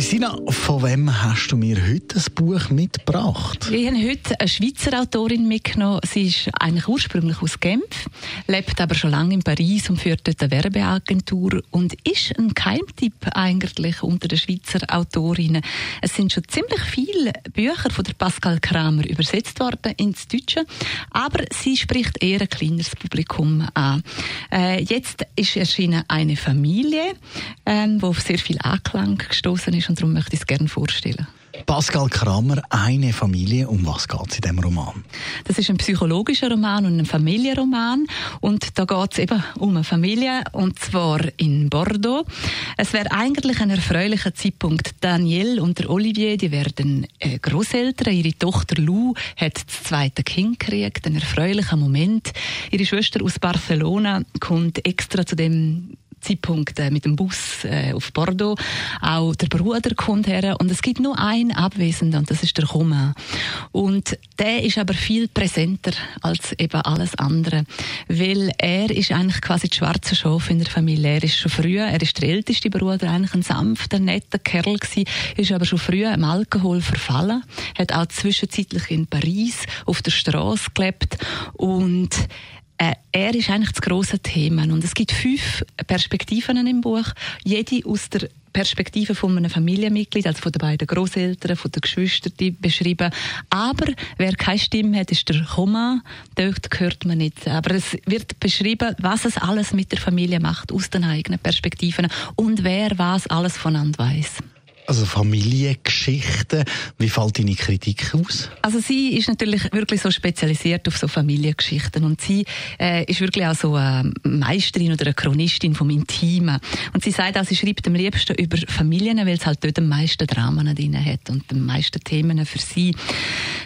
Christina, von wem hast du mir heute ein Buch mitgebracht? Ich habe heute eine Schweizer Autorin mitgenommen. Sie ist eigentlich ursprünglich aus Genf, lebt aber schon lange in Paris und führt dort eine Werbeagentur und ist ein Keimtipp eigentlich unter den Schweizer Autorinnen. Es sind schon ziemlich viele Bücher von der Pascal Kramer übersetzt worden ins Deutsche, aber sie spricht eher ein kleineres Publikum an. Äh, jetzt ist erschienen eine Familie, ähm, wo auf sehr viel Anklang gestoßen ist und darum möchte ich es gerne vorstellen. Pascal Kramer, eine Familie, um was geht es in diesem Roman? Das ist ein psychologischer Roman und ein Familienroman und da geht es eben um eine Familie und zwar in Bordeaux. Es wäre eigentlich ein erfreulicher Zeitpunkt. Danielle und der Olivier, die werden äh, Großeltern. Ihre Tochter Lou hat das zweite Kind gekriegt, ein erfreulicher Moment. Ihre Schwester aus Barcelona kommt extra zu dem Zeitpunkt mit dem Bus äh, auf Bordeaux. Auch der Bruder kommt her und es gibt nur einen Abwesenden und das ist der Romain. Und der ist aber viel präsenter als eben alles andere, weil er ist eigentlich quasi die schwarze Schaf in der Familie. Er ist schon früh, er ist der älteste Bruder, eigentlich ein sanfter, netter Kerl gewesen, ist aber schon früh im Alkohol verfallen, hat auch zwischenzeitlich in Paris auf der Straße gelebt und er ist eigentlich das große Thema. Und es gibt fünf Perspektiven im Buch, jede aus der Perspektive von einem Familienmitglied, also von den beiden Großeltern, von den Geschwistern beschrieben. Aber wer keine Stimme hat, ist der Roman. Dort hört man nicht. Aber es wird beschrieben, was es alles mit der Familie macht, aus den eigenen Perspektiven und wer was alles voneinander weiß. Also Familiengeschichten. Wie fällt deine Kritik aus? Also sie ist natürlich wirklich so spezialisiert auf so Familiengeschichten und sie äh, ist wirklich auch so eine Meisterin oder eine Chronistin vom Intimen. Und sie sagt auch, sie schreibt am liebsten über Familien, weil es halt dort am meisten Dramen drin hat und am meisten Themen für sie.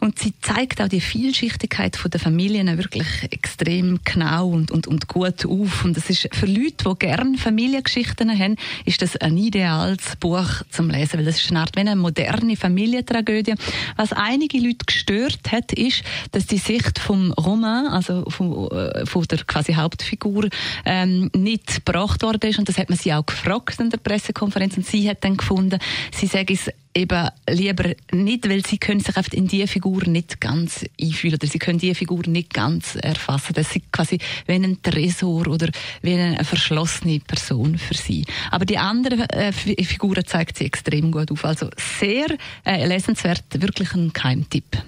Und sie zeigt auch die Vielschichtigkeit der Familien wirklich extrem genau und, und, und gut auf. Und das ist für Leute, die gerne Familiengeschichten haben, ist das ein ideales Buch zum Lesen weil das ist eine Art wie eine moderne Familientragödie. Was einige Leute gestört hat, ist, dass die Sicht vom Roman, also von, äh, von der quasi Hauptfigur, ähm, nicht gebracht worden ist und das hat man sie auch gefragt in der Pressekonferenz und sie hat dann gefunden, sie sage es eben lieber nicht, weil sie können sich in die Figur nicht ganz einfühlen oder sie können die Figur nicht ganz erfassen. Das ist quasi wie ein Tresor oder wie eine verschlossene Person für sie. Aber die anderen äh, Figuren zeigt sie extrem gut auf. Also sehr äh, lesenswert, wirklich ein Keimtipp.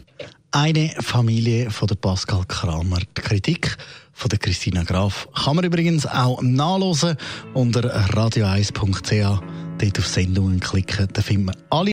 Eine Familie von der Pascal Kramer. Die Kritik von der Christina Graf kann man übrigens auch nachlesen unter radio1.ch. Dort auf Sendungen klicken, da finden wir alle.